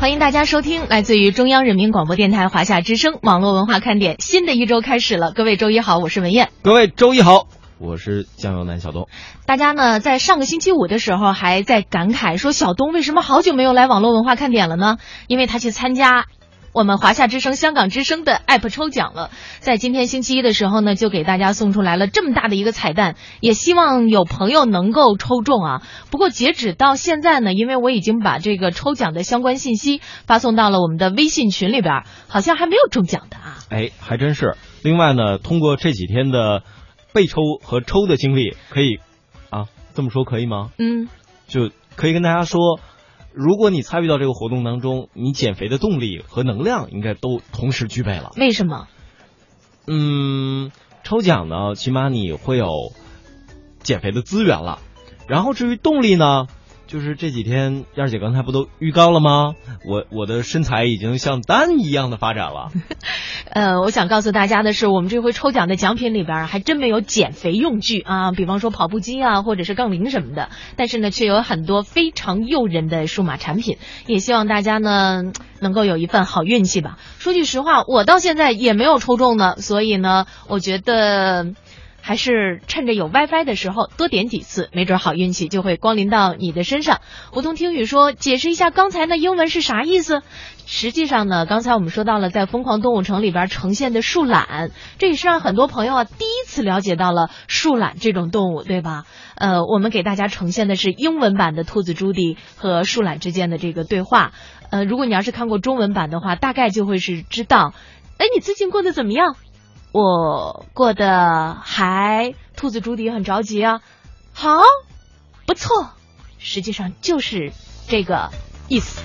欢迎大家收听来自于中央人民广播电台华夏之声网络文化看点。新的一周开始了，各位周一好，我是文艳。各位周一好，我是酱油男小东。大家呢，在上个星期五的时候还在感慨说，小东为什么好久没有来网络文化看点了呢？因为他去参加。我们华夏之声、香港之声的 App 抽奖了，在今天星期一的时候呢，就给大家送出来了这么大的一个彩蛋，也希望有朋友能够抽中啊。不过截止到现在呢，因为我已经把这个抽奖的相关信息发送到了我们的微信群里边，好像还没有中奖的啊。哎，还真是。另外呢，通过这几天的被抽和抽的经历，可以啊，这么说可以吗？嗯，就可以跟大家说。如果你参与到这个活动当中，你减肥的动力和能量应该都同时具备了。为什么？嗯，抽奖呢，起码你会有减肥的资源了。然后至于动力呢？就是这几天，燕儿姐刚才不都预告了吗？我我的身材已经像丹一样的发展了。呃，我想告诉大家的是，我们这回抽奖的奖品里边还真没有减肥用具啊，比方说跑步机啊，或者是杠铃什么的。但是呢，却有很多非常诱人的数码产品。也希望大家呢能够有一份好运气吧。说句实话，我到现在也没有抽中呢，所以呢，我觉得。还是趁着有 WiFi 的时候多点几次，没准好运气就会光临到你的身上。梧桐听雨说，解释一下刚才那英文是啥意思？实际上呢，刚才我们说到了在《疯狂动物城》里边呈现的树懒，这也是让很多朋友啊第一次了解到了树懒这种动物，对吧？呃，我们给大家呈现的是英文版的兔子朱迪和树懒之间的这个对话。呃，如果你要是看过中文版的话，大概就会是知道，哎，你最近过得怎么样？我过得还，兔子朱迪很着急啊，好，不错，实际上就是这个意思。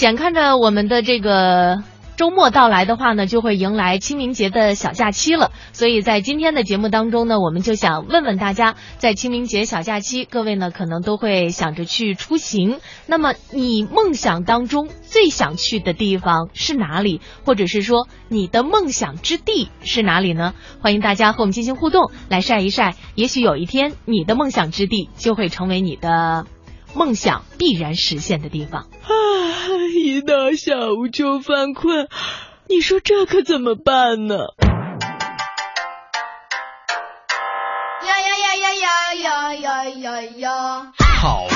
眼看着我们的这个。周末到来的话呢，就会迎来清明节的小假期了。所以在今天的节目当中呢，我们就想问问大家，在清明节小假期，各位呢可能都会想着去出行。那么你梦想当中最想去的地方是哪里？或者是说你的梦想之地是哪里呢？欢迎大家和我们进行互动，来晒一晒。也许有一天，你的梦想之地就会成为你的。梦想必然实现的地方啊！一到下午就犯困，你说这可怎么办呢？呀呀呀呀呀呀呀呀呀！好吧，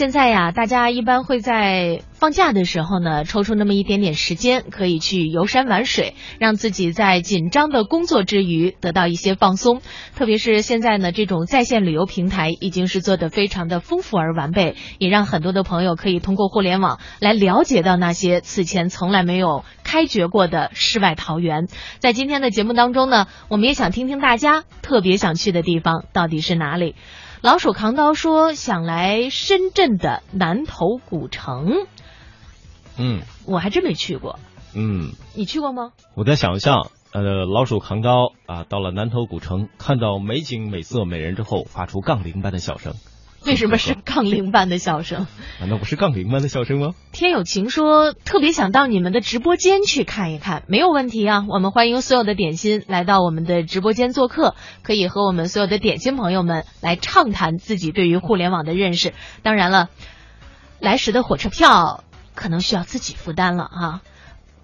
现在呀，大家一般会在放假的时候呢，抽出那么一点点时间，可以去游山玩水，让自己在紧张的工作之余得到一些放松。特别是现在呢，这种在线旅游平台已经是做的非常的丰富而完备，也让很多的朋友可以通过互联网来了解到那些此前从来没有开掘过的世外桃源。在今天的节目当中呢，我们也想听听大家特别想去的地方到底是哪里。老鼠扛刀说想来深圳的南头古城，嗯，我还真没去过，嗯，你去过吗？我在想象，呃，老鼠扛刀啊，到了南头古城，看到美景美色美人之后，发出杠铃般的笑声。为什么是杠铃般的笑声？难道不是杠铃般的笑声吗？天有情说特别想到你们的直播间去看一看，没有问题啊！我们欢迎所有的点心来到我们的直播间做客，可以和我们所有的点心朋友们来畅谈自己对于互联网的认识。当然了，来时的火车票可能需要自己负担了啊。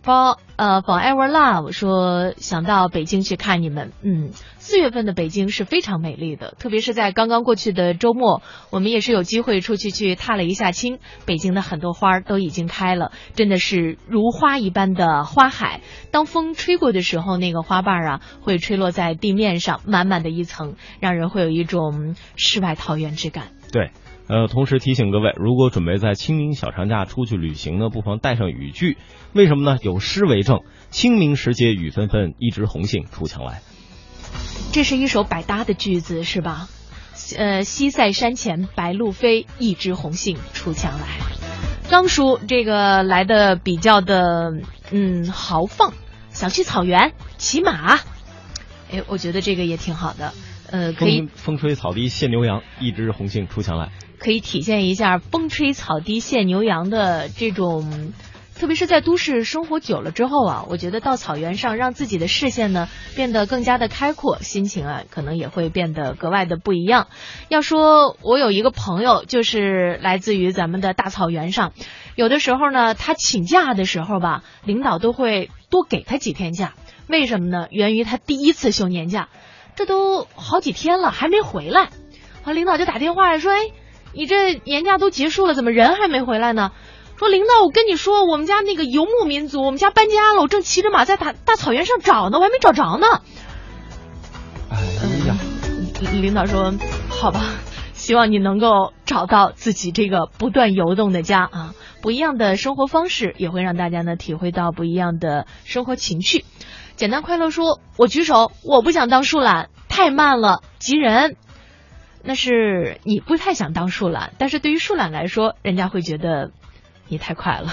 For 呃 Forever Love 说想到北京去看你们，嗯，四月份的北京是非常美丽的，特别是在刚刚过去的周末，我们也是有机会出去去踏了一下青，北京的很多花都已经开了，真的是如花一般的花海。当风吹过的时候，那个花瓣啊会吹落在地面上，满满的一层，让人会有一种世外桃源之感。对。呃，同时提醒各位，如果准备在清明小长假出去旅行呢，不妨带上雨具。为什么呢？有诗为证：“清明时节雨纷纷，一枝红杏出墙来。”这是一首百搭的句子，是吧？呃，西塞山前白鹭飞，一枝红杏出墙来。刚叔这个来的比较的嗯豪放，想去草原骑马。哎，我觉得这个也挺好的。呃，可以风吹草低见牛羊，一枝红杏出墙来。可以体现一下风吹草低见牛羊的这种，特别是在都市生活久了之后啊，我觉得到草原上，让自己的视线呢变得更加的开阔，心情啊可能也会变得格外的不一样。要说我有一个朋友，就是来自于咱们的大草原上，有的时候呢，他请假的时候吧，领导都会多给他几天假，为什么呢？源于他第一次休年假，这都好几天了还没回来，啊，领导就打电话说，哎。你这年假都结束了，怎么人还没回来呢？说领导，我跟你说，我们家那个游牧民族，我们家搬家了，我正骑着马在大大草原上找呢，我还没找着呢。哎呀，领导说，好吧，希望你能够找到自己这个不断游动的家啊。不一样的生活方式也会让大家呢体会到不一样的生活情趣。简单快乐说，我举手，我不想当树懒，太慢了，急人。那是你不太想当树懒，但是对于树懒来说，人家会觉得你太快了。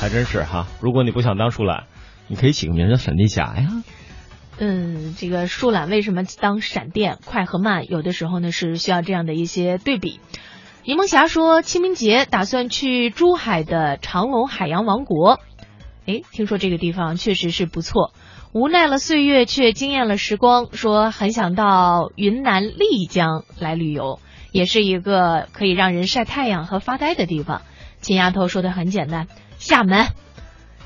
还真是哈，如果你不想当树懒，你可以起个名叫闪电侠呀。嗯，这个树懒为什么当闪电？快和慢有的时候呢是需要这样的一些对比。柠檬侠说清明节打算去珠海的长隆海洋王国，哎，听说这个地方确实是不错。无奈了岁月，却惊艳了时光。说很想到云南丽江来旅游，也是一个可以让人晒太阳和发呆的地方。秦丫头说的很简单，厦门，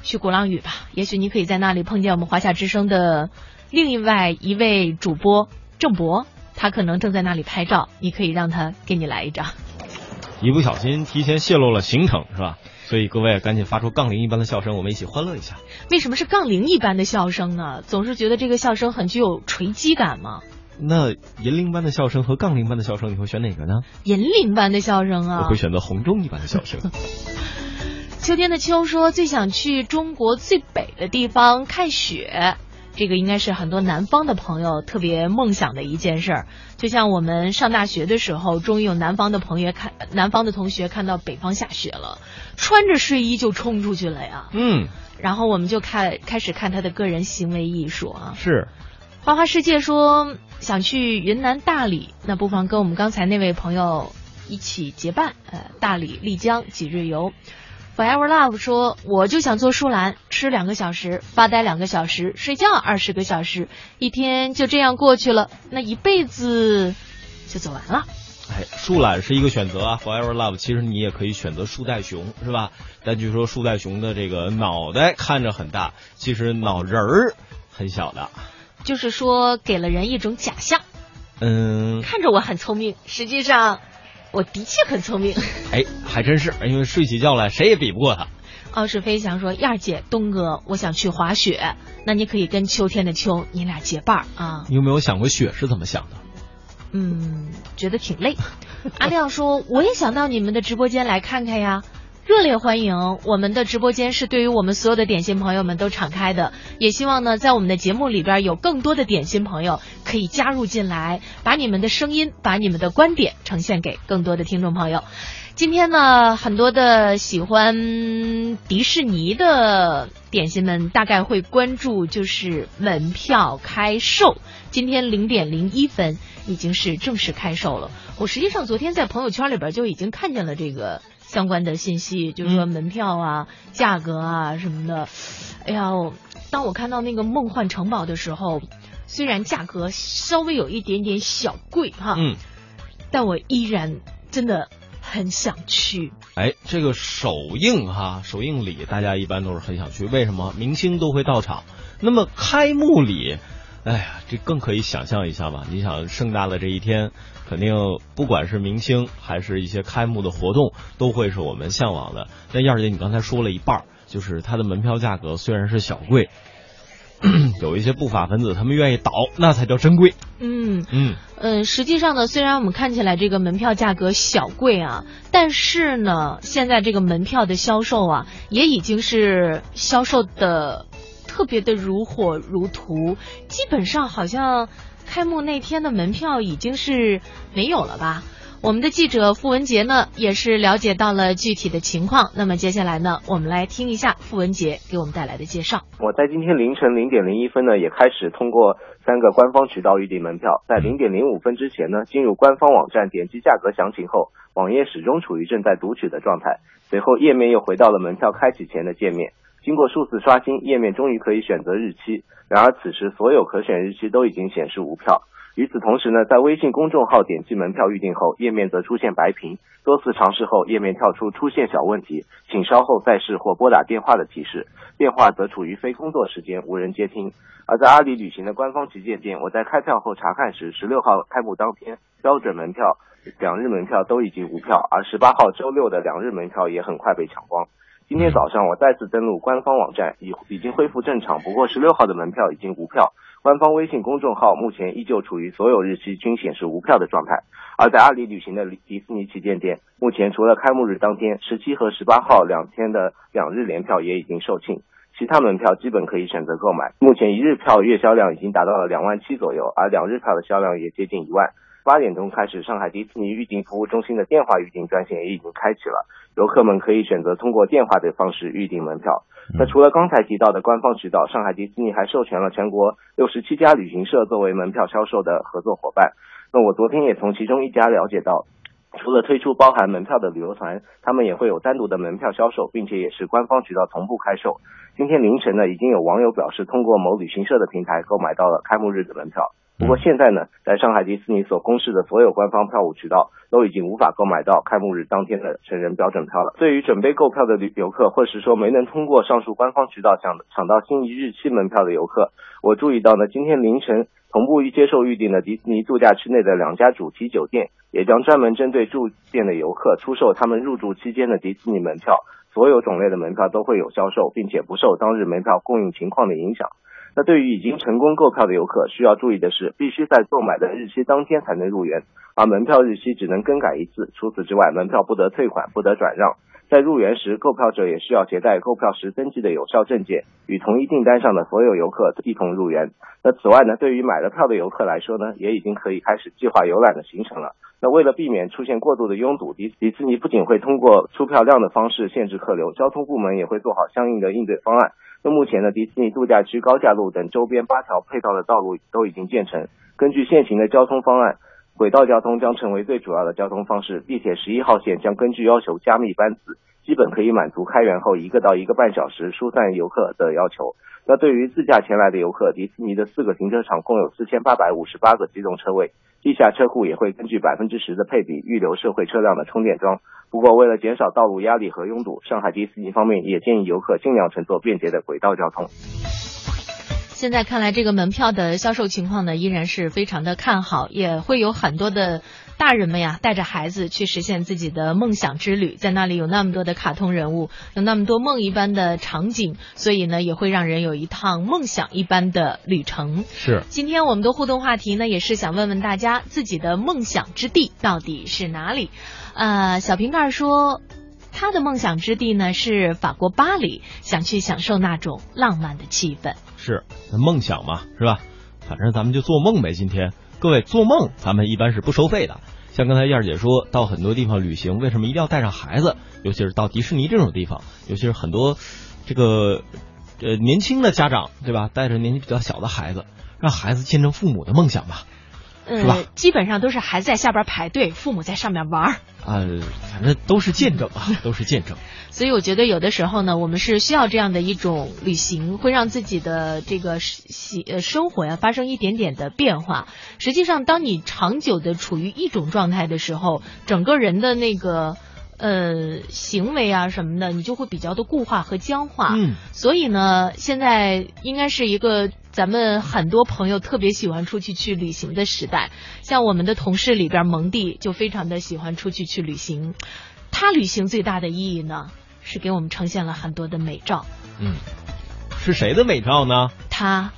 去鼓浪屿吧。也许你可以在那里碰见我们华夏之声的另外一位主播郑博，他可能正在那里拍照，你可以让他给你来一张。一不小心提前泄露了行程，是吧？所以各位赶紧发出杠铃一般的笑声，我们一起欢乐一下。为什么是杠铃一般的笑声呢？总是觉得这个笑声很具有锤击感吗？那银铃般的笑声和杠铃般的笑声，你会选哪个呢？银铃般的笑声啊！我会选择红钟一般的笑声。秋天的秋说最想去中国最北的地方看雪。这个应该是很多南方的朋友特别梦想的一件事儿，就像我们上大学的时候，终于有南方的朋友看，南方的同学看到北方下雪了，穿着睡衣就冲出去了呀。嗯，然后我们就看开始看他的个人行为艺术啊。是，花花世界说想去云南大理，那不妨跟我们刚才那位朋友一起结伴，呃，大理丽江几日游。Forever Love 说：“我就想做树懒，吃两个小时，发呆两个小时，睡觉二十个小时，一天就这样过去了，那一辈子就走完了。”哎，树懒是一个选择啊。Forever Love，其实你也可以选择树袋熊，是吧？但据说树袋熊的这个脑袋看着很大，其实脑仁儿很小的。就是说，给了人一种假象。嗯。看着我很聪明，实际上。我的确很聪明，哎，还真是，因为睡起觉来谁也比不过他。傲视飞翔说：“燕儿姐，东哥，我想去滑雪，那你可以跟秋天的秋，你俩结伴啊。”你有没有想过雪是怎么想的？嗯，觉得挺累。阿亮说：“我也想到你们的直播间来看看呀。”热烈欢迎！我们的直播间是对于我们所有的点心朋友们都敞开的，也希望呢，在我们的节目里边有更多的点心朋友可以加入进来，把你们的声音、把你们的观点呈现给更多的听众朋友。今天呢，很多的喜欢迪士尼的点心们大概会关注，就是门票开售，今天零点零一分已经是正式开售了。我实际上昨天在朋友圈里边就已经看见了这个。相关的信息，就是说门票啊、价格啊什么的。哎呀，当我看到那个梦幻城堡的时候，虽然价格稍微有一点点小贵哈，嗯，但我依然真的很想去。哎，这个首映哈，首映礼大家一般都是很想去，为什么？明星都会到场。那么开幕礼，哎呀，这更可以想象一下吧。你想盛大的这一天，肯定不管是明星还是一些开幕的活动，都会是我们向往的。那燕儿姐，你刚才说了一半，就是它的门票价格虽然是小贵。有一些不法分子，他们愿意倒，那才叫珍贵。嗯嗯呃，实际上呢，虽然我们看起来这个门票价格小贵啊，但是呢，现在这个门票的销售啊，也已经是销售的特别的如火如荼，基本上好像开幕那天的门票已经是没有了吧。我们的记者付文杰呢，也是了解到了具体的情况。那么接下来呢，我们来听一下付文杰给我们带来的介绍。我在今天凌晨零点零一分呢，也开始通过三个官方渠道预订门票。在零点零五分之前呢，进入官方网站点击价格详情后，网页始终处于正在读取的状态。随后页面又回到了门票开启前的界面。经过数次刷新，页面终于可以选择日期。然而此时所有可选日期都已经显示无票。与此同时呢，在微信公众号点击门票预订后，页面则出现白屏。多次尝试后，页面跳出出现小问题，请稍后再试或拨打电话的提示。电话则处于非工作时间，无人接听。而在阿里旅行的官方旗舰店，我在开票后查看时，十六号开幕当天标准门票、两日门票都已经无票，而十八号周六的两日门票也很快被抢光。今天早上我再次登录官方网站，已已经恢复正常，不过十六号的门票已经无票。官方微信公众号目前依旧处于所有日期均显示无票的状态，而在阿里旅行的迪士尼旗舰店，目前除了开幕日当天十七和十八号两天的两日联票也已经售罄，其他门票基本可以选择购买。目前一日票月销量已经达到了两万七左右，而两日票的销量也接近一万。八点钟开始，上海迪士尼预订服务中心的电话预订专线也已经开启了，游客们可以选择通过电话的方式预订门票。那除了刚才提到的官方渠道，上海迪士尼还授权了全国六十七家旅行社作为门票销售的合作伙伴。那我昨天也从其中一家了解到，除了推出包含门票的旅游团，他们也会有单独的门票销售，并且也是官方渠道同步开售。今天凌晨呢，已经有网友表示通过某旅行社的平台购买到了开幕日的门票。不过现在呢，在上海迪士尼所公示的所有官方票务渠道都已经无法购买到开幕日当天的成人标准票了。对于准备购票的旅游客，或是说没能通过上述官方渠道抢抢到心仪日期门票的游客，我注意到呢，今天凌晨同步接受预订的迪士尼度假区内的两家主题酒店，也将专门针对住店的游客出售他们入住期间的迪士尼门票，所有种类的门票都会有销售，并且不受当日门票供应情况的影响。那对于已经成功购票的游客，需要注意的是，必须在购买的日期当天才能入园，而门票日期只能更改一次。除此之外，门票不得退款，不得转让。在入园时，购票者也需要携带购票时登记的有效证件，与同一订单上的所有游客一同入园。那此外呢，对于买了票的游客来说呢，也已经可以开始计划游览的行程了。那为了避免出现过度的拥堵，迪迪士尼不仅会通过出票量的方式限制客流，交通部门也会做好相应的应对方案。那目前呢，迪士尼度假区高架路等周边八条配套的道路都已经建成。根据现行的交通方案，轨道交通将成为最主要的交通方式。地铁十一号线将根据要求加密班次，基本可以满足开园后一个到一个半小时疏散游客的要求。那对于自驾前来的游客，迪士尼的四个停车场共有四千八百五十八个机动车位，地下车库也会根据百分之十的配比预留社会车辆的充电桩。不过，为了减少道路压力和拥堵，上海迪士尼方面也建议游客尽量乘坐便捷的轨道交通。现在看来，这个门票的销售情况呢，依然是非常的看好，也会有很多的大人们呀，带着孩子去实现自己的梦想之旅。在那里有那么多的卡通人物，有那么多梦一般的场景，所以呢，也会让人有一趟梦想一般的旅程。是。今天我们的互动话题呢，也是想问问大家，自己的梦想之地到底是哪里？呃，小瓶盖说，他的梦想之地呢是法国巴黎，想去享受那种浪漫的气氛。是，梦想嘛，是吧？反正咱们就做梦呗。今天各位做梦，咱们一般是不收费的。像刚才燕儿姐说到很多地方旅行，为什么一定要带上孩子？尤其是到迪士尼这种地方，尤其是很多这个呃年轻的家长，对吧？带着年纪比较小的孩子，让孩子见证父母的梦想吧。是吧呃，基本上都是孩子在下边排队，父母在上面玩儿。啊，反正都是见证啊，都是见证。所以我觉得有的时候呢，我们是需要这样的一种旅行，会让自己的这个喜呃生活呀发生一点点的变化。实际上，当你长久的处于一种状态的时候，整个人的那个呃行为啊什么的，你就会比较的固化和僵化。嗯，所以呢，现在应该是一个咱们很多朋友特别喜欢出去去旅行的时代。像我们的同事里边，蒙蒂就非常的喜欢出去去旅行。他旅行最大的意义呢，是给我们呈现了很多的美照。嗯，是谁的美照呢？他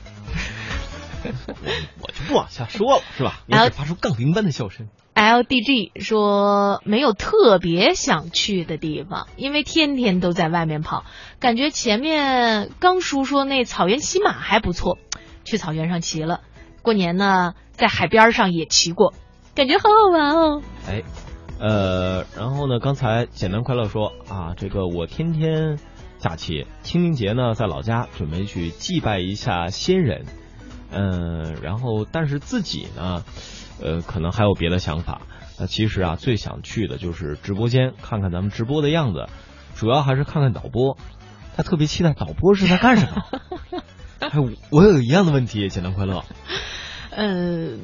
我就不往下说了，是吧？你只发出杠铃般的笑声。LDG 说没有特别想去的地方，因为天天都在外面跑，感觉前面刚叔说那草原骑马还不错，去草原上骑了。过年呢，在海边上也骑过，感觉好好玩哦。哎，呃，然后呢，刚才简单快乐说啊，这个我天天假期，清明节呢在老家准备去祭拜一下先人，嗯、然后但是自己呢，呃，可能还有别的想法。那其实啊，最想去的就是直播间看看咱们直播的样子，主要还是看看导播。他特别期待导播是在干什么。哎，我有一样的问题，简单快乐。呃，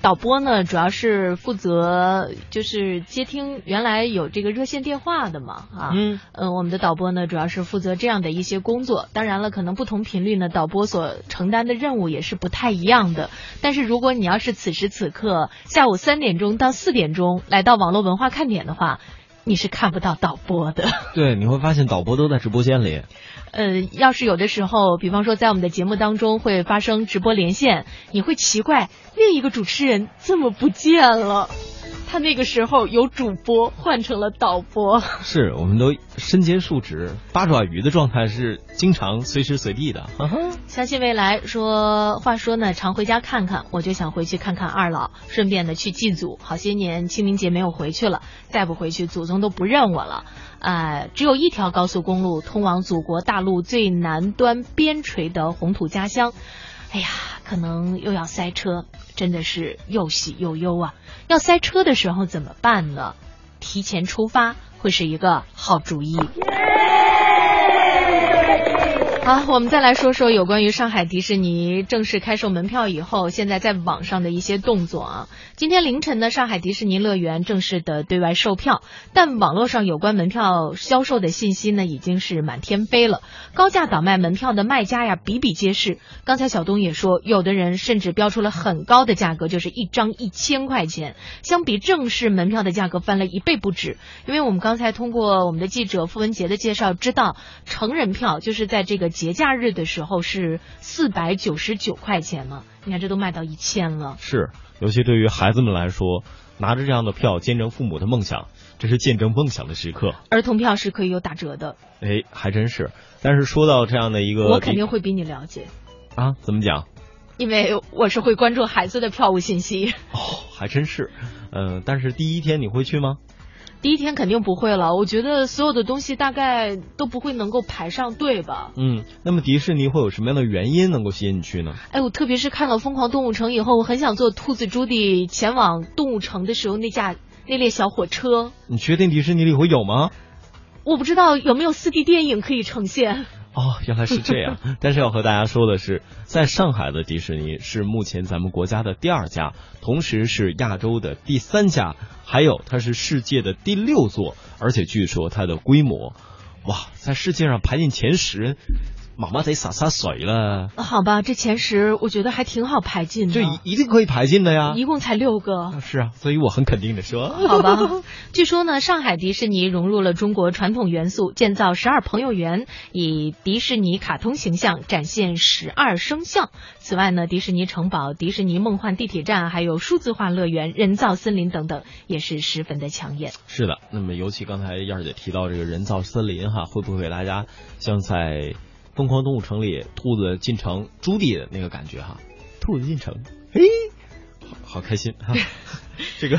导播呢，主要是负责就是接听原来有这个热线电话的嘛，啊，嗯，呃，我们的导播呢，主要是负责这样的一些工作。当然了，可能不同频率呢，导播所承担的任务也是不太一样的。但是如果你要是此时此刻下午三点钟到四点钟来到网络文化看点的话，你是看不到导播的。对，你会发现导播都在直播间里。呃，要是有的时候，比方说在我们的节目当中会发生直播连线，你会奇怪另一个主持人怎么不见了？他那个时候由主播换成了导播。是，我们都身兼数职，八爪鱼的状态是经常随时随地的。相信未来说，话说呢，常回家看看，我就想回去看看二老，顺便呢去祭祖。好些年清明节没有回去了，再不回去，祖宗都不认我了。呃，只有一条高速公路通往祖国大陆最南端边陲的红土家乡。哎呀，可能又要塞车，真的是又喜又忧啊！要塞车的时候怎么办呢？提前出发会是一个好主意。好，我们再来说说有关于上海迪士尼正式开售门票以后，现在在网上的一些动作啊。今天凌晨呢，上海迪士尼乐园正式的对外售票，但网络上有关门票销售的信息呢，已经是满天飞了。高价倒卖门票的卖家呀，比比皆是。刚才小东也说，有的人甚至标出了很高的价格，就是一张一千块钱，相比正式门票的价格翻了一倍不止。因为我们刚才通过我们的记者傅文杰的介绍，知道成人票就是在这个节假日的时候是四百九十九块钱嘛，你看这都卖到一千了。是，尤其对于孩子们来说，拿着这样的票见证父母的梦想，这是见证梦想的时刻。儿童票是可以有打折的，哎，还真是。但是说到这样的一个，我肯定会比你了解，啊，怎么讲？因为我是会关注孩子的票务信息。哦，还真是。嗯、但是第一天你会去吗？第一天肯定不会了，我觉得所有的东西大概都不会能够排上队吧。嗯，那么迪士尼会有什么样的原因能够吸引你去呢？哎，我特别是看了《疯狂动物城》以后，我很想坐兔子朱迪前往动物城的时候那架那列小火车。你确定迪士尼里会有吗？我不知道有没有四 D 电影可以呈现。哦，原来是这样。但是要和大家说的是，在上海的迪士尼是目前咱们国家的第二家，同时是亚洲的第三家，还有它是世界的第六座，而且据说它的规模，哇，在世界上排进前十，妈妈得洒洒水了，好吧，这前十我觉得还挺好排进的，这一一定可以排进的呀。一共才六个。是啊，所以我很肯定的说，好吧，据说呢，上海迪士尼融入了中国传统元素，建造十二朋友园，以迪士尼卡通形象展现十二生肖。此外呢，迪士尼城堡、迪士尼梦幻地铁站，还有数字化乐园、人造森林等等，也是十分的抢眼。是的，那么尤其刚才燕儿姐提到这个人造森林哈，会不会给大家像在《疯狂动物城》里兔子进城朱迪的那个感觉哈？兔子进城，嘿，好好开心哈！这个，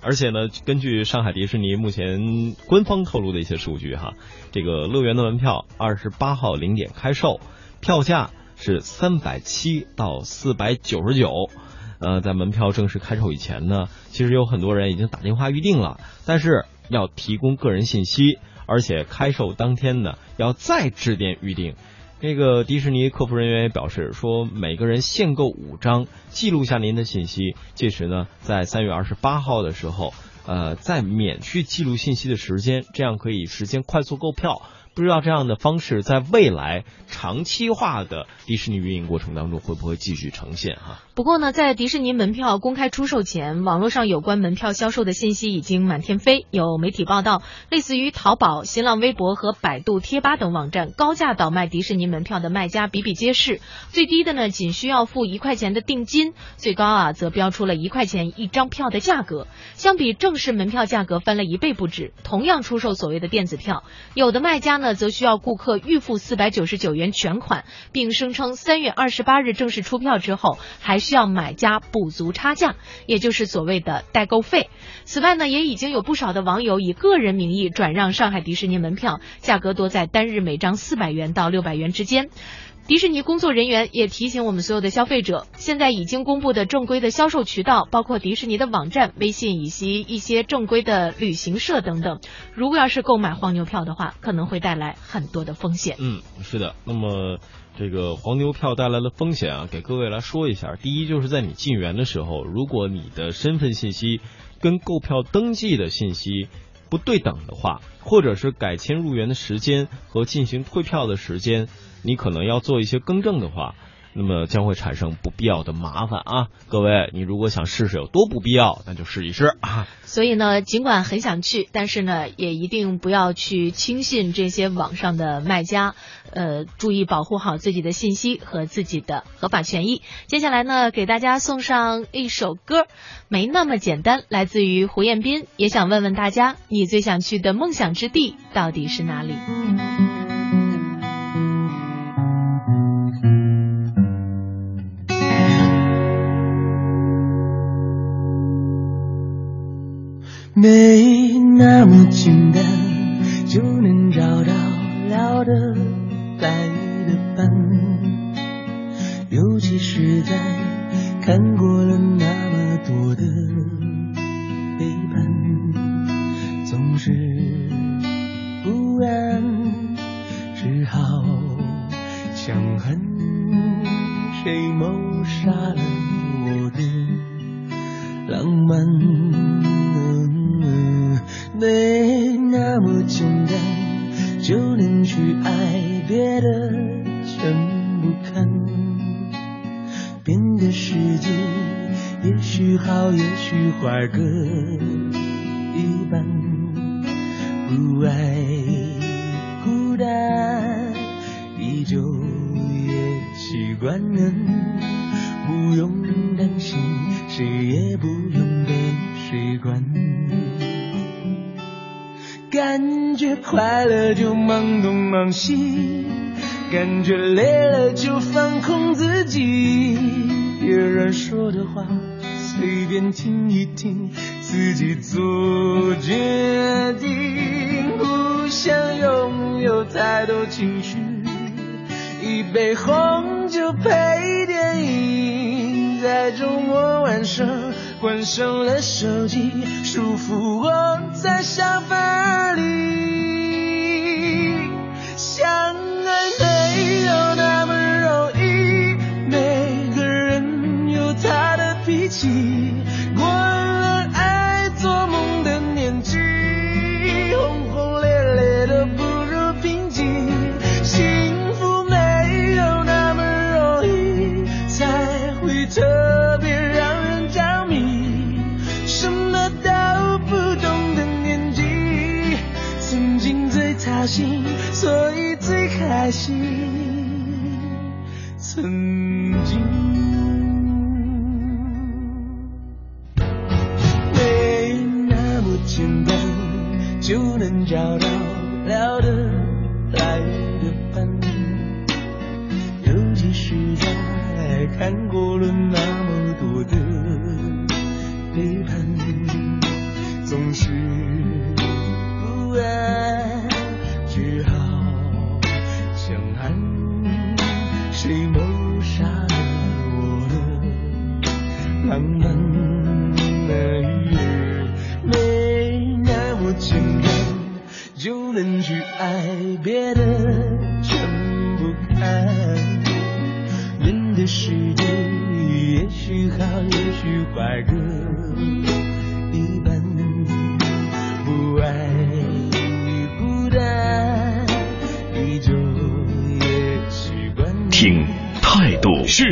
而且呢，根据上海迪士尼目前官方透露的一些数据哈，这个乐园的门票二十八号零点开售，票价是三百七到四百九十九。呃，在门票正式开售以前呢，其实有很多人已经打电话预定了，但是要提供个人信息，而且开售当天呢要再致电预定。那个迪士尼客服人员也表示说，每个人限购五张，记录下您的信息，届时呢，在三月二十八号的时候，呃，再免去记录信息的时间，这样可以实现快速购票。不知道这样的方式在未来长期化的迪士尼运营过程当中会不会继续呈现哈？不过呢，在迪士尼门票公开出售前，网络上有关门票销售的信息已经满天飞。有媒体报道，类似于淘宝、新浪微博和百度贴吧等网站高价倒卖迪士尼门票的卖家比比皆是。最低的呢，仅需要付一块钱的定金；最高啊，则标出了一块钱一张票的价格，相比正式门票价格翻了一倍不止。同样出售所谓的电子票，有的卖家呢，则需要顾客预付四百九十九元全款，并声称三月二十八日正式出票之后，还需需要买家补足差价，也就是所谓的代购费。此外呢，也已经有不少的网友以个人名义转让上海迪士尼门票，价格多在单日每张四百元到六百元之间。迪士尼工作人员也提醒我们所有的消费者，现在已经公布的正规的销售渠道，包括迪士尼的网站、微信以及一些正规的旅行社等等。如果要是购买黄牛票的话，可能会带来很多的风险。嗯，是的。那么这个黄牛票带来的风险啊，给各位来说一下。第一，就是在你进园的时候，如果你的身份信息跟购票登记的信息不对等的话，或者是改签入园的时间和进行退票的时间。你可能要做一些更正的话，那么将会产生不必要的麻烦啊！各位，你如果想试试有多不必要，那就试一试啊！所以呢，尽管很想去，但是呢，也一定不要去轻信这些网上的卖家，呃，注意保护好自己的信息和自己的合法权益。接下来呢，给大家送上一首歌，《没那么简单》，来自于胡彦斌。也想问问大家，你最想去的梦想之地到底是哪里？没那么简单就能找到聊得来的伴，尤其是在看过的脾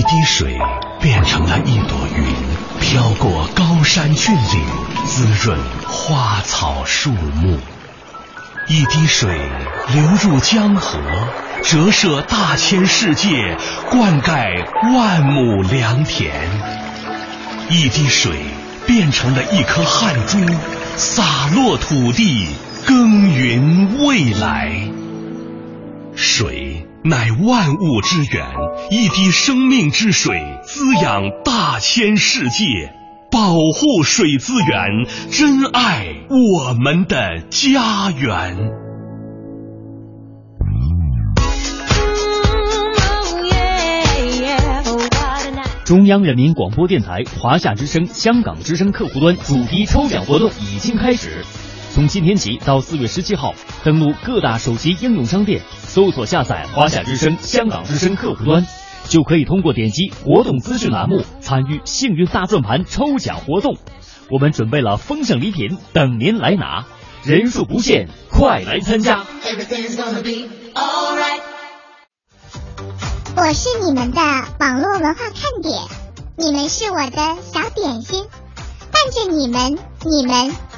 一滴水变成了一朵云，飘过高山峻岭，滋润花草树木。一滴水流入江河，折射大千世界，灌溉万亩良田。一滴水变成了一颗汗珠，洒落土地，耕耘未来。水乃万物之源，一滴生命之水滋养大千世界。保护水资源，珍爱我们的家园。中央人民广播电台、华夏之声、香港之声客户端主题抽奖活动已经开始。从今天起到四月十七号，登录各大手机应用商店，搜索下载华夏之声、香港之声客户端，就可以通过点击活动资讯栏目参与幸运大转盘抽奖活动。我们准备了丰盛礼品等您来拿，人数不限，快来参加！我是你们的网络文化看点，你们是我的小点心，伴着你们，你们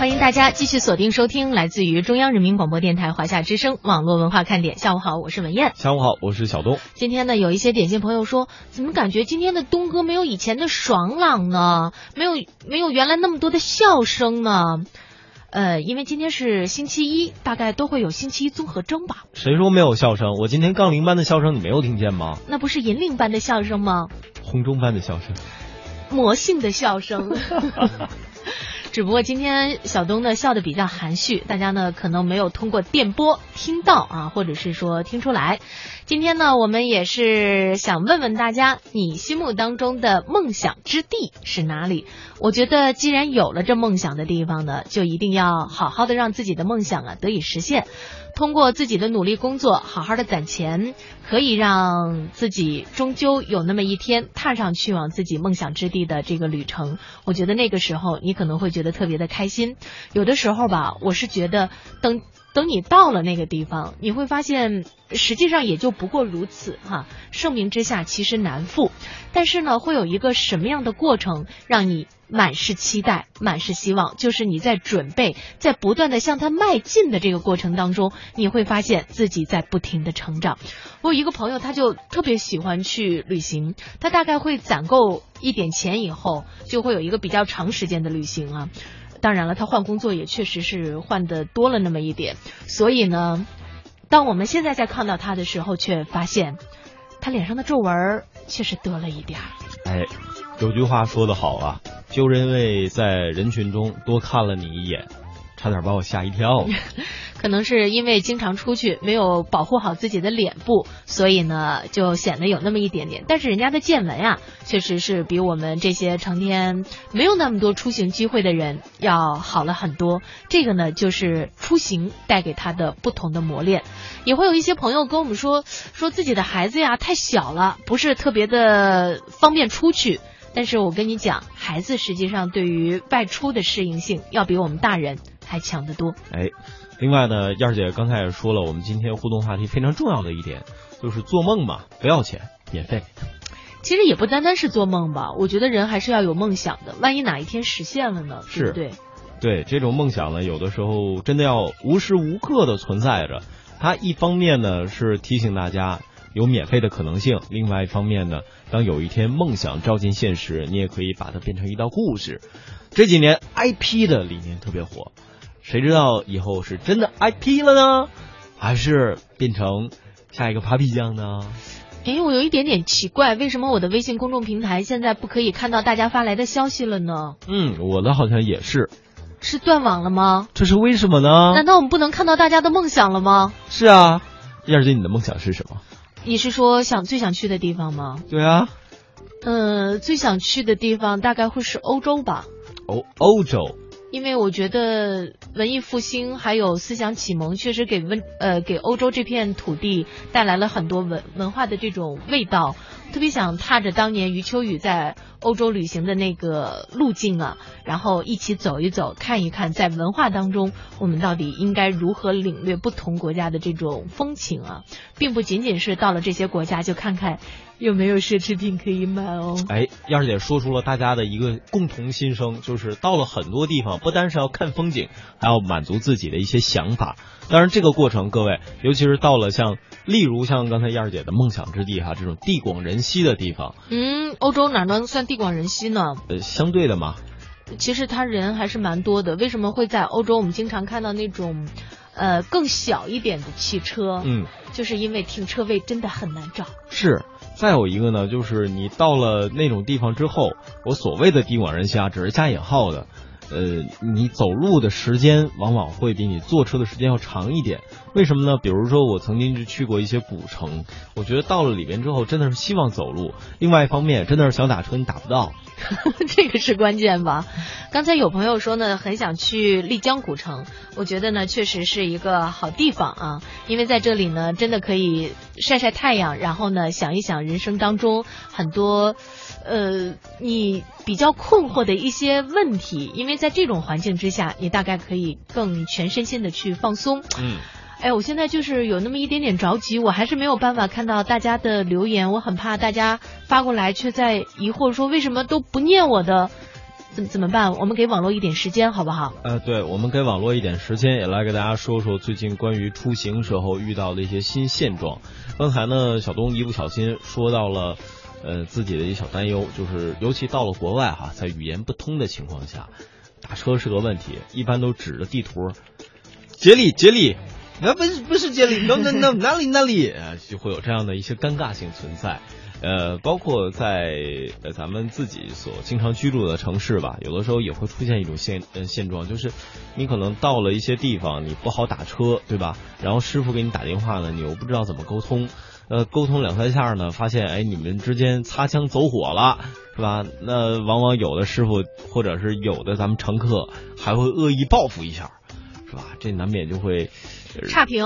欢迎大家继续锁定收听来自于中央人民广播电台华夏之声网络文化看点。下午好，我是文燕。下午好，我是小东。今天呢，有一些点心朋友说，怎么感觉今天的东哥没有以前的爽朗呢？没有没有原来那么多的笑声呢？呃，因为今天是星期一，大概都会有星期一综合征吧？谁说没有笑声？我今天杠铃般的笑声你没有听见吗？那不是银铃般的笑声吗？红中般的笑声，魔性的笑声。只不过今天小东呢笑的比较含蓄，大家呢可能没有通过电波听到啊，或者是说听出来。今天呢，我们也是想问问大家，你心目当中的梦想之地是哪里？我觉得既然有了这梦想的地方呢，就一定要好好的让自己的梦想啊得以实现。通过自己的努力工作，好好的攒钱，可以让自己终究有那么一天踏上去往自己梦想之地的这个旅程。我觉得那个时候你可能会觉得特别的开心。有的时候吧，我是觉得等等你到了那个地方，你会发现实际上也就不过如此哈。盛名之下其实难副，但是呢，会有一个什么样的过程让你？满是期待，满是希望，就是你在准备，在不断的向他迈进的这个过程当中，你会发现自己在不停的成长。我有一个朋友，他就特别喜欢去旅行，他大概会攒够一点钱以后，就会有一个比较长时间的旅行啊。当然了，他换工作也确实是换的多了那么一点，所以呢，当我们现在在看到他的时候，却发现他脸上的皱纹确实多了一点儿。哎，有句话说得好啊，就因为在人群中多看了你一眼，差点把我吓一跳。可能是因为经常出去，没有保护好自己的脸部，所以呢，就显得有那么一点点。但是人家的见闻呀，确实是比我们这些成天没有那么多出行机会的人要好了很多。这个呢，就是出行带给他的不同的磨练。也会有一些朋友跟我们说，说自己的孩子呀太小了，不是特别的方便出去。但是我跟你讲，孩子实际上对于外出的适应性要比我们大人还强得多。哎。另外呢，燕儿姐刚才也说了，我们今天互动话题非常重要的一点就是做梦嘛，不要钱，免费。其实也不单单是做梦吧，我觉得人还是要有梦想的，万一哪一天实现了呢？是，对，对，这种梦想呢，有的时候真的要无时无刻的存在着。它一方面呢是提醒大家有免费的可能性，另外一方面呢，当有一天梦想照进现实，你也可以把它变成一道故事。这几年 IP 的理念特别火。谁知道以后是真的 IP 了呢，还是变成下一个 Papi 酱呢？哎，我有一点点奇怪，为什么我的微信公众平台现在不可以看到大家发来的消息了呢？嗯，我的好像也是。是断网了吗？这是为什么呢？难道我们不能看到大家的梦想了吗？是啊，燕儿姐，你的梦想是什么？你是说想最想去的地方吗？对啊。呃，最想去的地方大概会是欧洲吧。欧欧洲。因为我觉得文艺复兴还有思想启蒙，确实给温呃给欧洲这片土地带来了很多文文化的这种味道。特别想踏着当年余秋雨在欧洲旅行的那个路径啊，然后一起走一走，看一看在文化当中我们到底应该如何领略不同国家的这种风情啊，并不仅仅是到了这些国家就看看。有没有奢侈品可以买哦？哎，燕儿姐说出了大家的一个共同心声，就是到了很多地方，不单是要看风景，还要满足自己的一些想法。当然，这个过程，各位，尤其是到了像，例如像刚才燕儿姐的梦想之地哈，这种地广人稀的地方。嗯，欧洲哪能算地广人稀呢？呃，相对的嘛。其实他人还是蛮多的。为什么会在欧洲？我们经常看到那种，呃，更小一点的汽车。嗯，就是因为停车位真的很难找。是。再有一个呢，就是你到了那种地方之后，我所谓的地广人稀啊，只是加引号的，呃，你走路的时间往往会比你坐车的时间要长一点。为什么呢？比如说我曾经就去过一些古城，我觉得到了里边之后，真的是希望走路。另外一方面，真的是想打车你打不到。这个是关键吧？刚才有朋友说呢，很想去丽江古城，我觉得呢，确实是一个好地方啊，因为在这里呢，真的可以晒晒太阳，然后呢，想一想人生当中很多，呃，你比较困惑的一些问题，因为在这种环境之下，你大概可以更全身心的去放松。嗯。哎，我现在就是有那么一点点着急，我还是没有办法看到大家的留言，我很怕大家发过来却在疑惑说为什么都不念我的，怎怎么办？我们给网络一点时间好不好？呃，对，我们给网络一点时间，也来给大家说说最近关于出行时候遇到的一些新现状。刚才呢，小东一不小心说到了，呃，自己的一小担忧，就是尤其到了国外哈，在语言不通的情况下，打车是个问题，一般都指着地图，杰里，杰里。那不是不是这里，那那那哪里哪里，就会有这样的一些尴尬性存在。呃，包括在呃咱们自己所经常居住的城市吧，有的时候也会出现一种现呃现状，就是你可能到了一些地方，你不好打车，对吧？然后师傅给你打电话呢，你又不知道怎么沟通，呃，沟通两三下呢，发现哎你们之间擦枪走火了，是吧？那往往有的师傅或者是有的咱们乘客还会恶意报复一下，是吧？这难免就会。差评，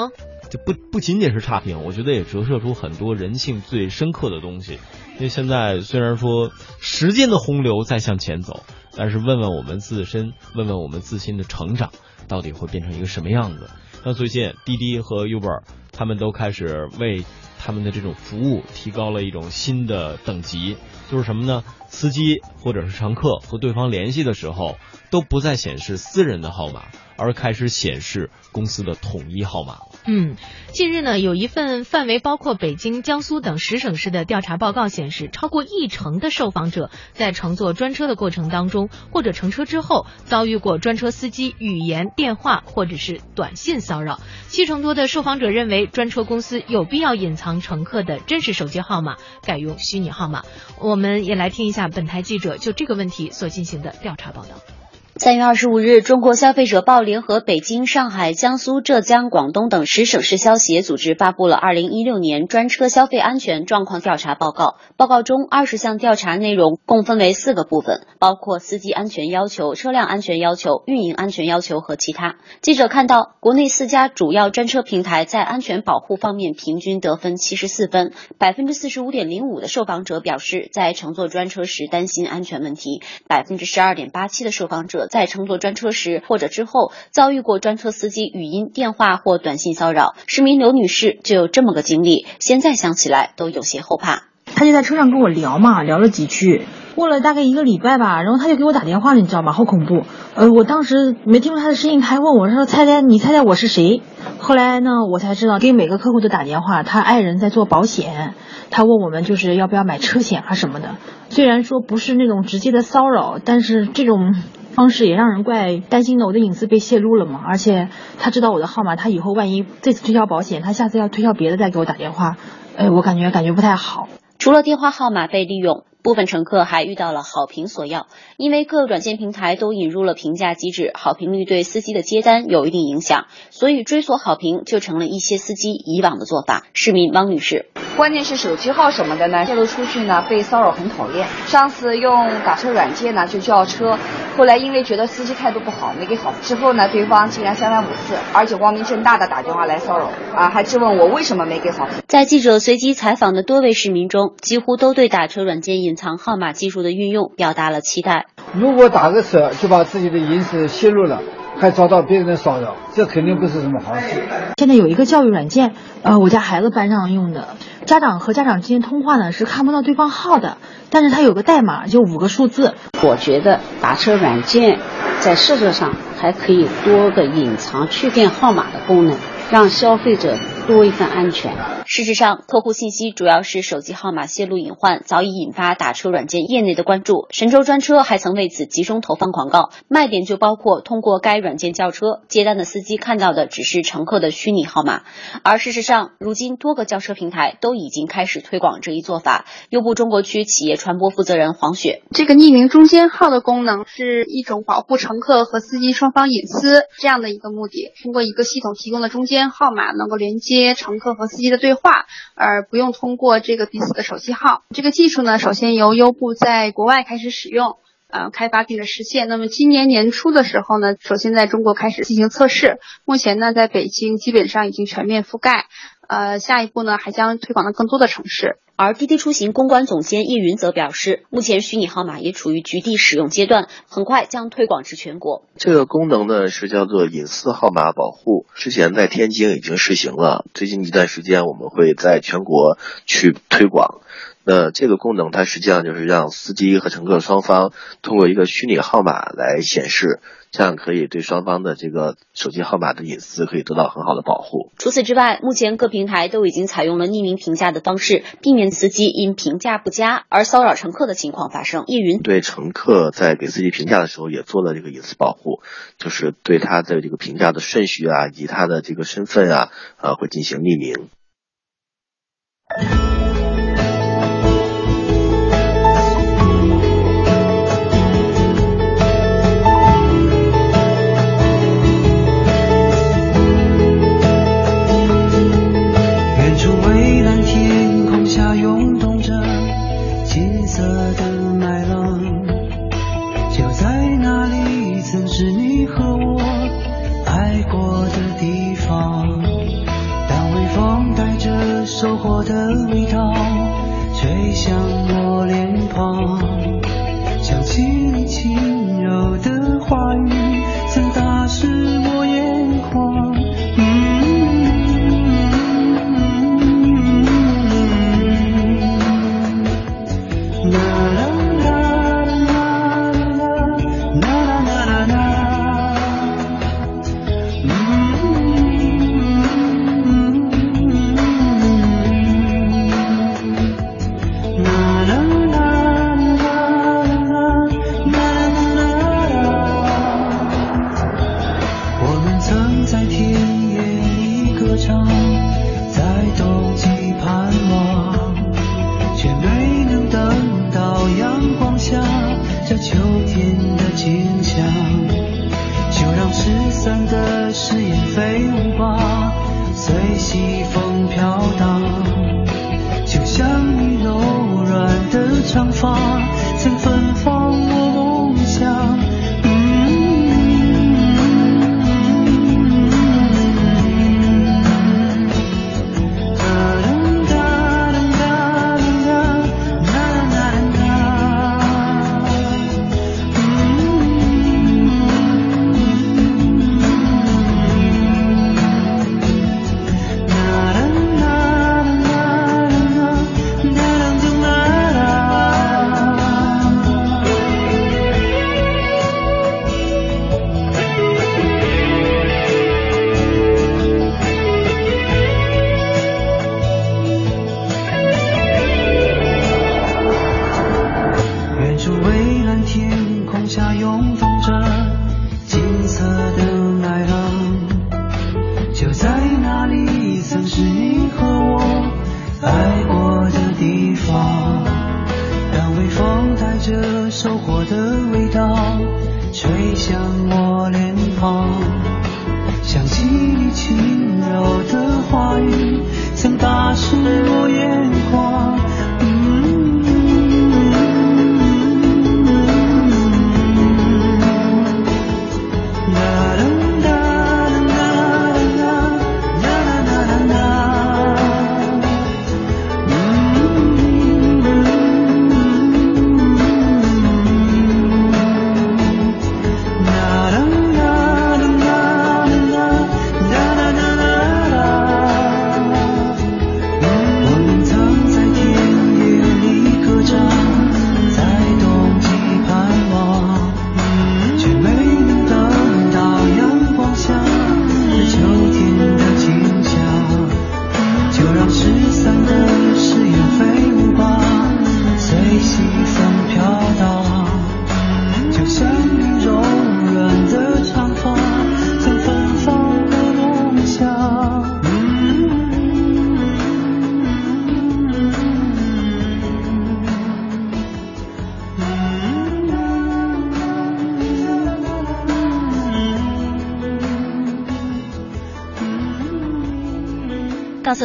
就不不仅仅是差评，我觉得也折射出很多人性最深刻的东西。因为现在虽然说时间的洪流在向前走，但是问问我们自身，问问我们自身的成长，到底会变成一个什么样子？那最近滴滴和 Uber 他们都开始为他们的这种服务提高了一种新的等级，就是什么呢？司机或者是乘客和对方联系的时候，都不再显示私人的号码。而开始显示公司的统一号码了。嗯，近日呢，有一份范围包括北京、江苏等十省市的调查报告显示，超过一成的受访者在乘坐专车的过程当中，或者乘车之后，遭遇过专车司机语言、电话或者是短信骚扰。七成多的受访者认为，专车公司有必要隐藏乘客的真实手机号码，改用虚拟号码。我们也来听一下本台记者就这个问题所进行的调查报道。三月二十五日，中国消费者报联合北京、上海、江苏、浙江、广东等十省市消协组织发布了二零一六年专车消费安全状况调查报告。报告中，二十项调查内容共分为四个部分，包括司机安全要求、车辆安全要求、运营安全要求和其他。记者看到，国内四家主要专车平台在安全保护方面平均得分七十四分，百分之四十五点零五的受访者表示在乘坐专车时担心安全问题，百分之十二点八七的受访者。在乘坐专车时或者之后遭遇过专车司机语音、电话或短信骚扰，市民刘女士就有这么个经历，现在想起来都有些后怕。他就在车上跟我聊嘛，聊了几句，过了大概一个礼拜吧，然后他就给我打电话了，你知道吗？好恐怖！呃，我当时没听出他的声音，他还问我说：“猜猜你猜猜我是谁？”后来呢，我才知道给每个客户都打电话，他爱人在做保险，他问我们就是要不要买车险啊什么的。虽然说不是那种直接的骚扰，但是这种。方式也让人怪担心的，我的隐私被泄露了嘛？而且他知道我的号码，他以后万一这次推销保险，他下次要推销别的再给我打电话，哎，我感觉感觉不太好。除了电话号码被利用。部分乘客还遇到了好评索要，因为各软件平台都引入了评价机制，好评率对司机的接单有一定影响，所以追索好评就成了一些司机以往的做法。市民汪女士，关键是手机号什么的呢，泄露出去呢，被骚扰很讨厌。上次用打车软件呢就叫车，后来因为觉得司机态度不好，没给好之后呢，对方竟然三番五次，而且光明正大的打电话来骚扰，啊，还质问我为什么没给好评。在记者随机采访的多位市民中，几乎都对打车软件引隐藏号码技术的运用表达了期待。如果打个车就把自己的隐私泄露了，还遭到别人的骚扰，这肯定不是什么好事。现在有一个教育软件，呃，我家孩子班上用的，家长和家长之间通话呢是看不到对方号的，但是它有个代码，就五个数字。我觉得打车软件在设置上还可以多个隐藏去电号码的功能。让消费者多一份安全。事实上，客户信息主要是手机号码泄露隐患，早已引发打车软件业内的关注。神州专车还曾为此集中投放广告，卖点就包括通过该软件叫车，接单的司机看到的只是乘客的虚拟号码。而事实上，如今多个叫车平台都已经开始推广这一做法。优步中国区企业传播负责人黄雪：这个匿名中间号的功能是一种保护乘客和司机双方隐私这样的一个目的，通过一个系统提供的中间。间号码能够连接接乘客和司机的对话，而不用通过这个彼此的手机号。这个技术呢，首先由优步在国外开始使用，呃，开发并且实现。那么今年年初的时候呢，首先在中国开始进行测试，目前呢，在北京基本上已经全面覆盖。呃，下一步呢，还将推广到更多的城市。而滴滴出行公关总监叶云则表示，目前虚拟号码也处于局地使用阶段，很快将推广至全国。这个功能呢是叫做隐私号码保护，之前在天津已经实行了，最近一段时间我们会在全国去推广。那这个功能它实际上就是让司机和乘客双方通过一个虚拟号码来显示。这样可以对双方的这个手机号码的隐私可以得到很好的保护。除此之外，目前各平台都已经采用了匿名评价的方式，避免司机因评价不佳而骚扰乘客的情况发生。叶云对乘客在给司机评价的时候也做了这个隐私保护，就是对他的这个评价的顺序啊，以及他的这个身份啊，呃，会进行匿名。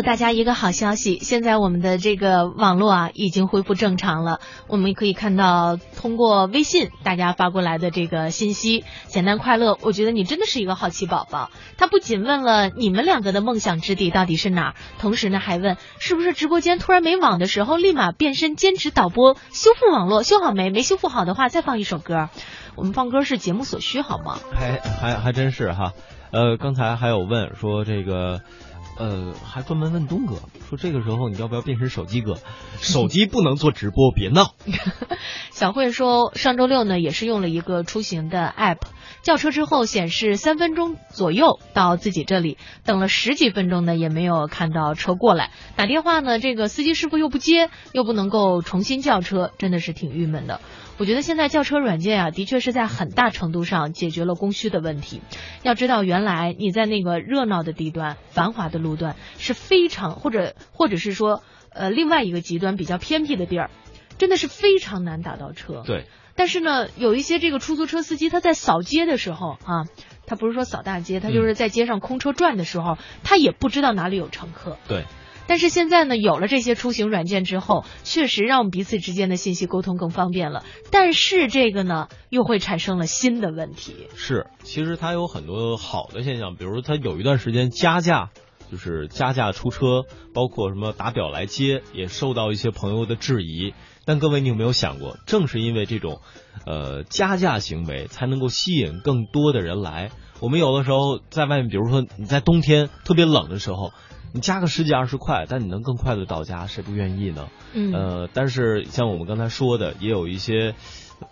大家一个好消息，现在我们的这个网络啊已经恢复正常了。我们可以看到通过微信大家发过来的这个信息，简单快乐。我觉得你真的是一个好奇宝宝。他不仅问了你们两个的梦想之地到底是哪儿，同时呢还问是不是直播间突然没网的时候，立马变身兼职导播，修复网络，修好没？没修复好的话，再放一首歌。我们放歌是节目所需，好吗？还还还真是哈，呃，刚才还有问说这个，呃，还专门问东哥说这个时候你要不要变成手机哥？手机不能做直播，别闹。小慧说，上周六呢也是用了一个出行的 app，叫车之后显示三分钟左右到自己这里，等了十几分钟呢也没有看到车过来，打电话呢这个司机师傅又不接，又不能够重新叫车，真的是挺郁闷的。我觉得现在叫车软件啊，的确是在很大程度上解决了供需的问题。要知道，原来你在那个热闹的地段、繁华的路段是非常，或者或者是说，呃，另外一个极端比较偏僻的地儿，真的是非常难打到车。对。但是呢，有一些这个出租车司机，他在扫街的时候啊，他不是说扫大街，他就是在街上空车转的时候，他也不知道哪里有乘客。对。但是现在呢，有了这些出行软件之后，确实让我们彼此之间的信息沟通更方便了。但是这个呢，又会产生了新的问题。是，其实它有很多好的现象，比如它有一段时间加价，就是加价出车，包括什么打表来接，也受到一些朋友的质疑。但各位，你有没有想过，正是因为这种，呃，加价行为，才能够吸引更多的人来。我们有的时候在外面，比如说你在冬天特别冷的时候。你加个十几二十块，但你能更快的到家，谁不愿意呢？嗯，呃，但是像我们刚才说的，也有一些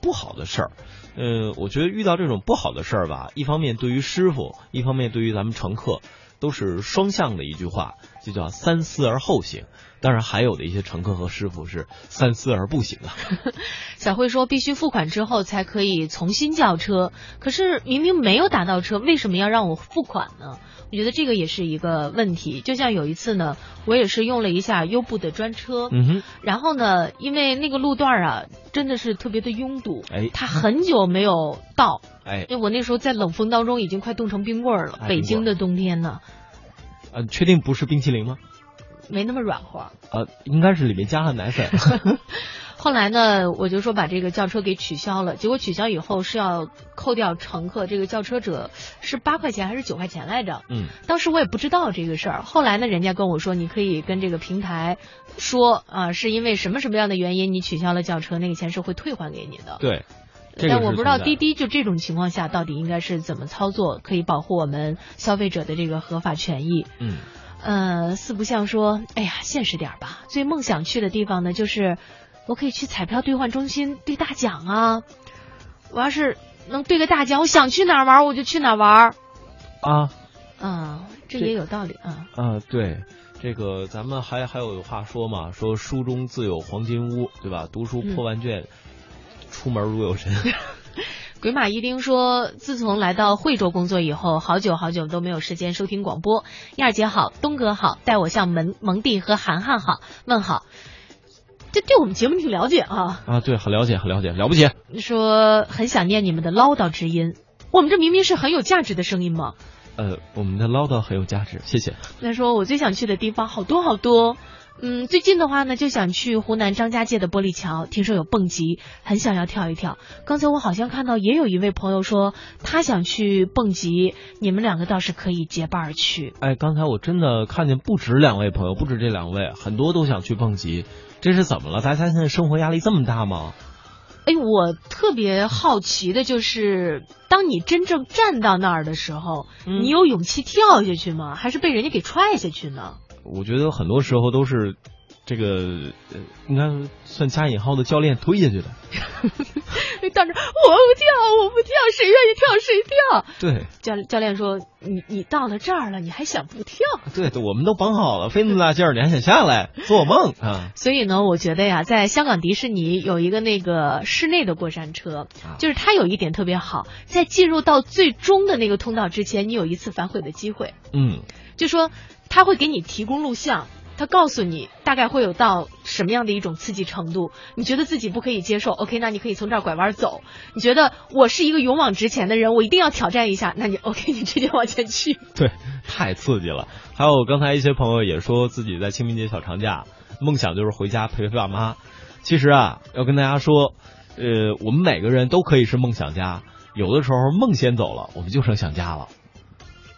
不好的事儿。嗯，我觉得遇到这种不好的事儿吧，一方面对于师傅，一方面对于咱们乘客，都是双向的一句话。就叫三思而后行。当然，还有的一些乘客和师傅是三思而不行啊。小慧说，必须付款之后才可以重新叫车，可是明明没有打到车，为什么要让我付款呢？我觉得这个也是一个问题。就像有一次呢，我也是用了一下优步的专车，嗯哼，然后呢，因为那个路段啊，真的是特别的拥堵，哎，它很久没有到，哎，因为我那时候在冷风当中已经快冻成冰棍了。哎北京的冬天呢，呃，确定不是冰淇淋吗？没那么软和。呃，应该是里面加了奶粉。后来呢，我就说把这个轿车给取消了，结果取消以后是要扣掉乘客这个轿车者是八块钱还是九块钱来着？嗯，当时我也不知道这个事儿，后来呢，人家跟我说你可以跟这个平台说啊，是因为什么什么样的原因你取消了轿车，那个钱是会退还给你的。对。这个但我不知道滴滴就这种情况下到底应该是怎么操作，可以保护我们消费者的这个合法权益。嗯，呃，四不像说，哎呀，现实点儿吧。最梦想去的地方呢，就是我可以去彩票兑换中心兑大奖啊。我要是能兑个大奖，我想去哪儿玩我就去哪儿玩儿。啊嗯，这这也有道理啊。啊，对。这个咱们还还有话说嘛，说书中自有黄金屋，对吧？读书破万卷，出门如有神。鬼马一丁说，自从来到惠州工作以后，好久好久都没有时间收听广播。燕儿姐好，东哥好，代我向蒙蒙蒂和涵涵好问好。这对我们节目挺了解啊。啊，对，很了解，很了解，了不起。说很想念你们的唠叨之音，我们这明明是很有价值的声音嘛。呃，我们的唠叨很有价值，谢谢。他说我最想去的地方好多好多，嗯，最近的话呢就想去湖南张家界的玻璃桥，听说有蹦极，很想要跳一跳。刚才我好像看到也有一位朋友说他想去蹦极，你们两个倒是可以结伴去。哎，刚才我真的看见不止两位朋友，不止这两位，很多都想去蹦极，这是怎么了？大家现在生活压力这么大吗？哎，我特别好奇的就是，当你真正站到那儿的时候，嗯你有勇气跳下去吗？还是被人家给踹下去呢？我觉得很多时候都是这个，呃，应该算加引号的教练推下去的。当着我不跳，我不跳，谁愿意跳谁跳。对教教练说：“你你到了这儿了，你还想不跳对对，我们都绑好了，费那么大劲儿，你还想下来？做梦啊！？”所以呢，我觉得呀，在香港迪士尼有一个那个室内的过山车，就是它有一点特别好，在进入到最终的那个通道之前，你有一次反悔的机会。嗯，就说他会给你提供录像，他告诉你大概会有到什么样的一种刺激程度，你觉得自己不可以接受，OK，那你可以从这儿拐弯走。你觉得我是一个勇往直前的人，我一定要挑战一下，那你 OK，你直接往前去。对，太刺激了。还有刚才一些朋友也说自己在清明节小长假梦想就是回家陪陪爸妈。其实啊，要跟大家说，呃，我们每个人都可以是梦想家，有的时候梦先走了，我们就剩想家了，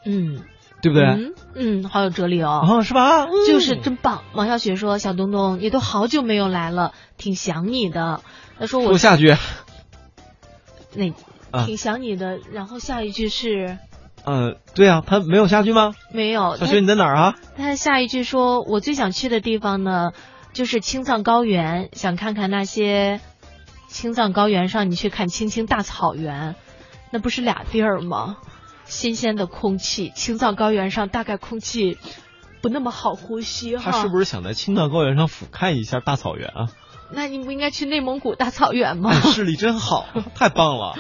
嗯，对不对？嗯嗯，好有哲理哦。哦，是吧？就是真棒。王小雪说：“小东东，也都好久没有来了，挺想你的。”他说我说下句，那啊挺想你的，然后下一句是嗯、对啊，他没有下句吗？没有。小雪你在哪儿啊？他下一句说：“我最想去的地方呢，就是青藏高原，想看看那些青藏高原上，你去看青青大草原，那不是俩地儿吗？新鲜的空气，青藏高原上大概空气不那么好呼吸哈。他是不是想在青藏高原上俯瞰一下大草原啊？那你不应该去内蒙古大草原吗？哎视力真好，太棒了！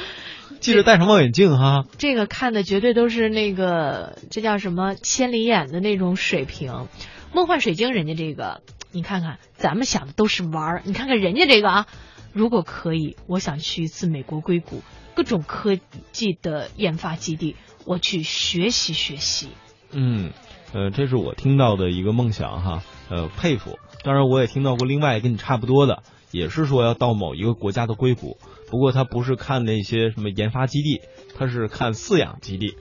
记着戴上望远镜哈。这个看的绝对都是那个，这叫什么千里眼的那种水平。梦幻水晶人家这个，你看看，咱们想的都是玩儿，你看看人家这个啊，如果可以，我想去一次美国硅谷，各种科技的研发基地，我去学习学习。嗯，呃，这是我听到的一个梦想哈，呃，佩服。当然，我也听到过另外跟你差不多的，也是说要到某一个国家的硅谷，不过他不是看那些什么研发基地，他是看饲养基地，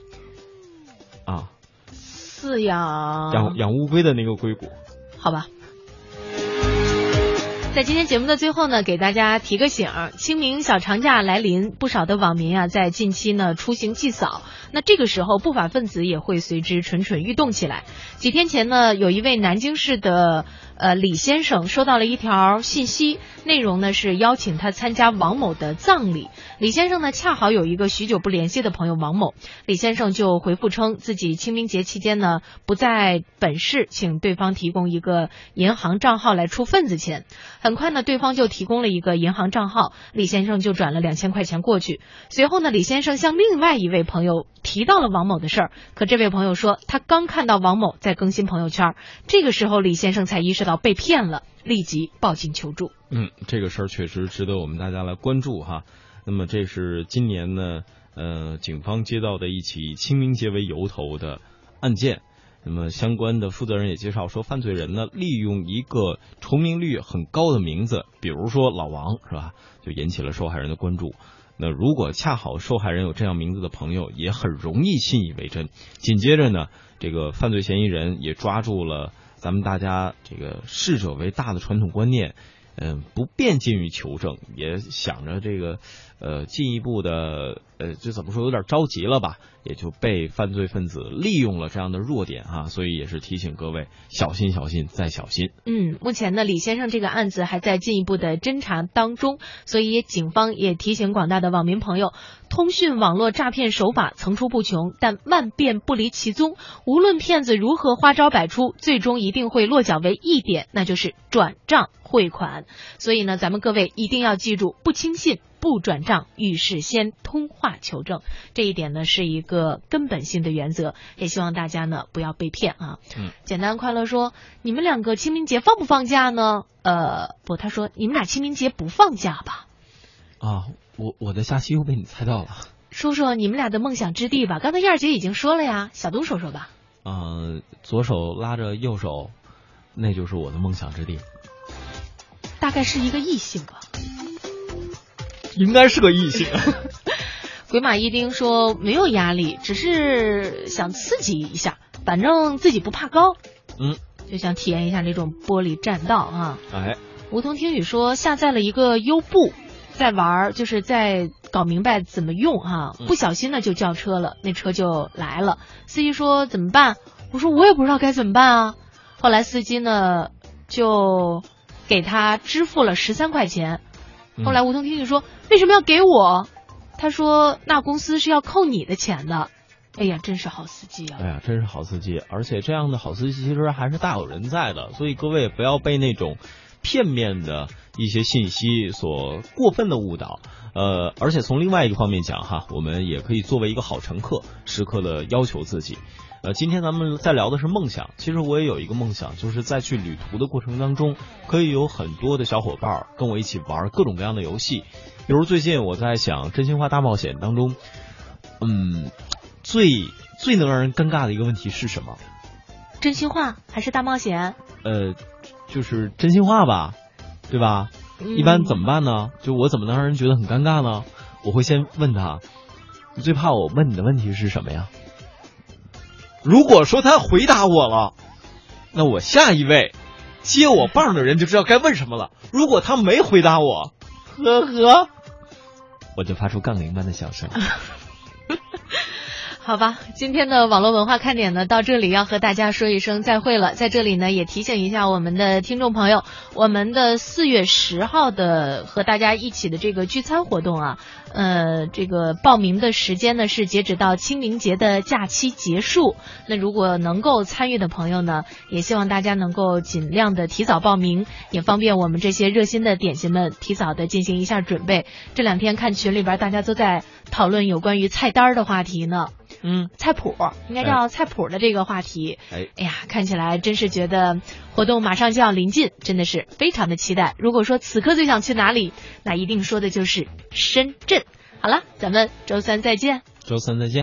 啊，饲养养养乌龟的那个硅谷。好吧。在今天节目的最后呢，给大家提个醒儿：清明小长假来临，不少的网民啊，在近期呢出行祭扫。那这个时候，不法分子也会随之蠢蠢欲动起来。几天前呢，有一位南京市的呃，李先生收到了一条信息，内容呢是邀请他参加王某的葬礼。李先生呢恰好有一个许久不联系的朋友王某，李先生就回复称自己清明节期间呢不在本市，请对方提供一个银行账号来出份子钱。很快呢，对方就提供了一个银行账号，李先生就转了两千块钱过去。随后呢，李先生向另外一位朋友提到了王某的事儿，可这位朋友说他刚看到王某在更新朋友圈，这个时候李先生才意识到要被骗了，立即报警求助。嗯，这个事儿确实值得我们大家来关注哈。那么这是今年呢，呃，警方接到的一起清明节为由头的案件。那么相关的负责人也介绍说，犯罪人呢利用一个重名率很高的名字，比如说老王是吧，就引起了受害人的关注。那如果恰好受害人有这样名字的朋友，也很容易信以为真。紧接着呢，这个犯罪嫌疑人也抓住了咱们大家这个逝者为大的传统观念，嗯，不便进于求证，也想着这个呃进一步的呃，就怎么说有点着急了吧，也就被犯罪分子利用了这样的弱点哈，所以也是提醒各位小心小心再小心。嗯，目前呢，李先生这个案子还在进一步的侦查当中，所以警方也提醒广大的网民朋友，通讯网络诈骗手法层出不穷，但万变不离其宗。无论骗子如何花招百出，最终一定会落脚为一点，那就是转账汇款。所以呢，咱们各位一定要记住，不轻信。不转账，遇事先通话求证，这一点呢是一个根本性的原则，也希望大家呢不要被骗啊。嗯，简单快乐说，你们两个清明节放不放假呢？呃，不，他说你们俩清明节不放假吧？啊，我我的下期又被你猜到了。说说你们俩的梦想之地吧。刚才燕儿姐已经说了呀，小东说说吧。嗯、左手拉着右手，那就是我的梦想之地。大概是一个异性吧。应该是个异性。鬼马一丁说没有压力，只是想刺激一下，反正自己不怕高，嗯，就想体验一下那种玻璃栈道啊。哎，梧桐听雨说下载了一个优步，在玩儿，就是在搞明白怎么用哈、嗯不小心呢就叫车了，那车就来了。司机说怎么办？我说我也不知道该怎么办啊。后来司机呢就给他支付了十三块钱。嗯后来吴桐听雨说为什么要给我？他说那公司是要扣你的钱的。哎呀，真是好司机啊！哎呀，真是好司机，而且这样的好司机其实还是大有人在的，所以各位不要被那种片面的一些信息所过分的误导。呃，而且从另外一个方面讲哈，我们也可以作为一个好乘客，时刻的要求自己。呃，今天咱们在聊的是梦想，其实我也有一个梦想，就是在去旅途的过程当中，可以有很多的小伙伴跟我一起玩各种各样的游戏。比如最近我在想《真心话大冒险》当中，嗯，最最能让人尴尬的一个问题是什么？真心话还是大冒险？呃，就是真心话吧，对吧？嗯一般怎么办呢？就我怎么能让人觉得很尴尬呢？我会先问他，你最怕我问你的问题是什么呀？如果说他回答我了，那我下一位接我棒的人就知道该问什么了。如果他没回答我，呵呵，我就发出杠铃般的笑声。好吧，今天的网络文化看点呢，到这里要和大家说一声再会了。在这里呢，也提醒一下我们的听众朋友，我们的四月十号的和大家一起的这个聚餐活动啊，呃，这个报名的时间呢是截止到清明节的假期结束。那如果能够参与的朋友呢，也希望大家能够尽量的提早报名，也方便我们这些热心的点心们提早的进行一下准备。这两天看群里边大家都在讨论有关于菜单儿的话题呢。嗯，菜谱应该叫菜谱的这个话题。哎，哎呀，看起来真是觉得活动马上就要临近，真的是非常的期待。如果说此刻最想去哪里，那一定说的就是深圳。好了，咱们周三再见。周三再见。